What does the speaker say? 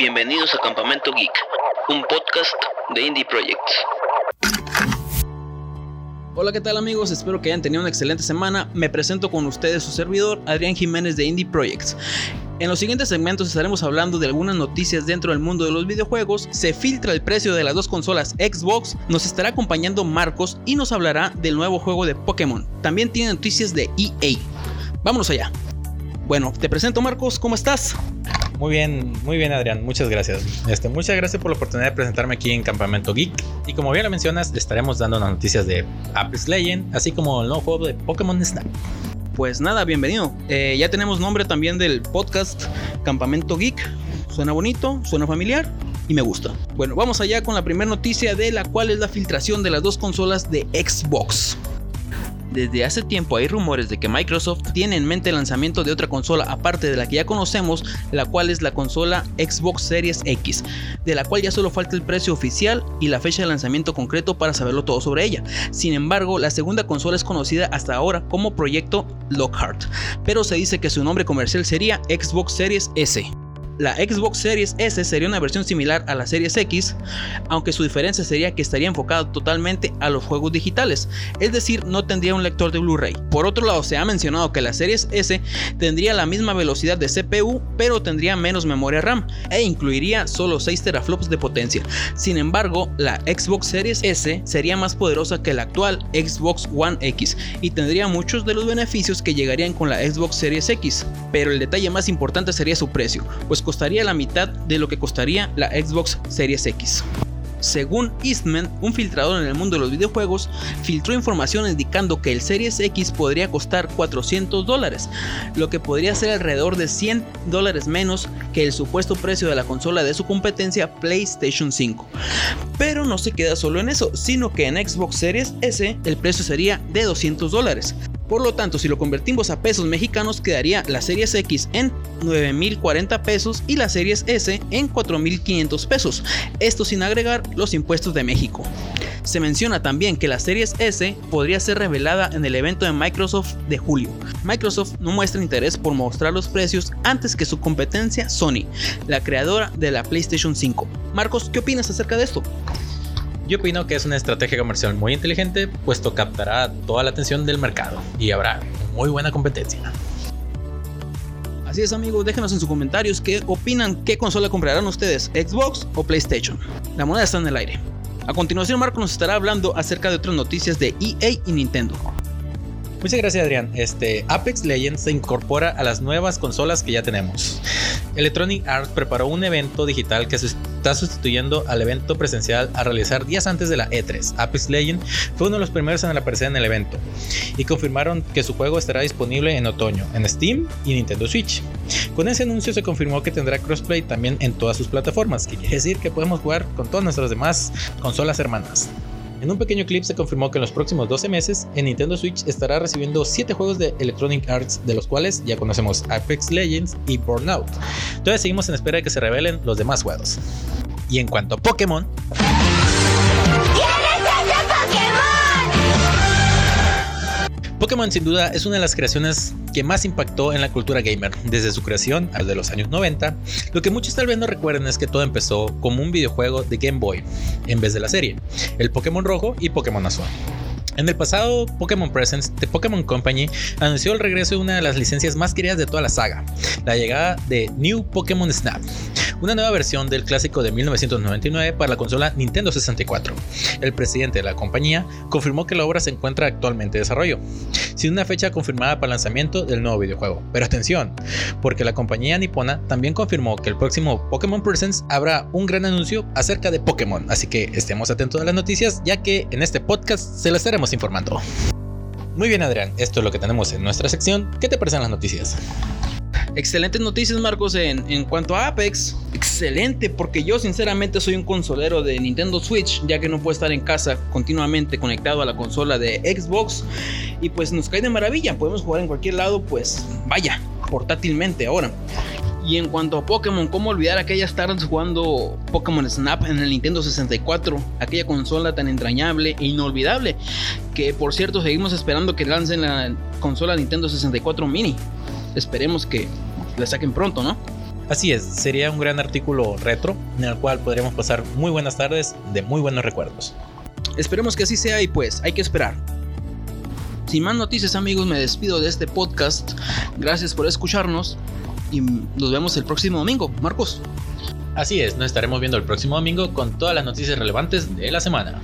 Bienvenidos a Campamento Geek, un podcast de Indie Projects. Hola, ¿qué tal amigos? Espero que hayan tenido una excelente semana. Me presento con ustedes su servidor, Adrián Jiménez de Indie Projects. En los siguientes segmentos estaremos hablando de algunas noticias dentro del mundo de los videojuegos, se filtra el precio de las dos consolas Xbox, nos estará acompañando Marcos y nos hablará del nuevo juego de Pokémon. También tiene noticias de EA. Vámonos allá. Bueno, te presento Marcos, ¿cómo estás? Muy bien, muy bien Adrián, muchas gracias. Este, muchas gracias por la oportunidad de presentarme aquí en Campamento Geek. Y como bien lo mencionas, estaremos dando las noticias de Apex Legend, así como el nuevo juego de Pokémon Snap. Pues nada, bienvenido. Eh, ya tenemos nombre también del podcast Campamento Geek. Suena bonito, suena familiar y me gusta. Bueno, vamos allá con la primera noticia de la cual es la filtración de las dos consolas de Xbox. Desde hace tiempo hay rumores de que Microsoft tiene en mente el lanzamiento de otra consola aparte de la que ya conocemos, la cual es la consola Xbox Series X, de la cual ya solo falta el precio oficial y la fecha de lanzamiento concreto para saberlo todo sobre ella. Sin embargo, la segunda consola es conocida hasta ahora como Proyecto Lockhart, pero se dice que su nombre comercial sería Xbox Series S. La Xbox Series S sería una versión similar a la Series X, aunque su diferencia sería que estaría enfocada totalmente a los juegos digitales, es decir, no tendría un lector de Blu-ray. Por otro lado, se ha mencionado que la Series S tendría la misma velocidad de CPU, pero tendría menos memoria RAM e incluiría solo 6 teraflops de potencia. Sin embargo, la Xbox Series S sería más poderosa que la actual Xbox One X y tendría muchos de los beneficios que llegarían con la Xbox Series X, pero el detalle más importante sería su precio, pues costaría la mitad de lo que costaría la Xbox Series X. Según Eastman, un filtrador en el mundo de los videojuegos, filtró información indicando que el Series X podría costar 400 dólares, lo que podría ser alrededor de 100 dólares menos que el supuesto precio de la consola de su competencia PlayStation 5. Pero no se queda solo en eso, sino que en Xbox Series S el precio sería de 200 dólares. Por lo tanto, si lo convertimos a pesos mexicanos, quedaría la Series X en 9.040 pesos y la Series S en 4.500 pesos. Esto sin agregar los impuestos de México. Se menciona también que la Series S podría ser revelada en el evento de Microsoft de julio. Microsoft no muestra interés por mostrar los precios antes que su competencia Sony, la creadora de la PlayStation 5. Marcos, ¿qué opinas acerca de esto? Yo opino que es una estrategia comercial muy inteligente, puesto captará toda la atención del mercado y habrá muy buena competencia. Así es amigos, déjenos en sus comentarios qué opinan, qué consola comprarán ustedes, Xbox o PlayStation. La moneda está en el aire. A continuación Marco nos estará hablando acerca de otras noticias de EA y Nintendo. Muchas gracias Adrián. Este, Apex Legends se incorpora a las nuevas consolas que ya tenemos. Electronic Arts preparó un evento digital que está sustituyendo al evento presencial a realizar días antes de la E3. Apex Legends fue uno de los primeros en aparecer en el evento y confirmaron que su juego estará disponible en otoño en Steam y Nintendo Switch. Con ese anuncio se confirmó que tendrá crossplay también en todas sus plataformas, que quiere decir que podemos jugar con todas nuestras demás consolas hermanas. En un pequeño clip se confirmó que en los próximos 12 meses en Nintendo Switch estará recibiendo 7 juegos de Electronic Arts, de los cuales ya conocemos Apex Legends y Burnout. Todavía seguimos en espera de que se revelen los demás juegos. Y en cuanto a Pokémon... Pokémon sin duda es una de las creaciones que más impactó en la cultura gamer desde su creación de los años 90. Lo que muchos tal vez no recuerden es que todo empezó como un videojuego de Game Boy en vez de la serie, el Pokémon rojo y Pokémon azul. En el pasado, Pokémon Presents de Pokémon Company anunció el regreso de una de las licencias más queridas de toda la saga, la llegada de New Pokémon Snap, una nueva versión del clásico de 1999 para la consola Nintendo 64. El presidente de la compañía confirmó que la obra se encuentra actualmente en desarrollo, sin una fecha confirmada para el lanzamiento del nuevo videojuego. Pero atención, porque la compañía nipona también confirmó que el próximo Pokémon Presents habrá un gran anuncio acerca de Pokémon, así que estemos atentos a las noticias ya que en este podcast se las estaremos informando. Muy bien Adrián, esto es lo que tenemos en nuestra sección. ¿Qué te parecen las noticias? Excelentes noticias, Marcos, en, en, cuanto a Apex. Excelente, porque yo sinceramente soy un consolero de Nintendo Switch, ya que no puedo estar en casa continuamente conectado a la consola de Xbox. Y pues nos cae de maravilla, podemos jugar en cualquier lado, pues vaya, portátilmente ahora. Y en cuanto a Pokémon, ¿cómo olvidar aquellas tardes jugando Pokémon Snap en el Nintendo 64? Aquella consola tan entrañable e inolvidable. Que por cierto seguimos esperando que lancen la consola Nintendo 64 Mini. Esperemos que la saquen pronto, ¿no? Así es, sería un gran artículo retro en el cual podríamos pasar muy buenas tardes de muy buenos recuerdos. Esperemos que así sea y pues hay que esperar. Sin más noticias amigos, me despido de este podcast. Gracias por escucharnos y nos vemos el próximo domingo. Marcos. Así es, nos estaremos viendo el próximo domingo con todas las noticias relevantes de la semana.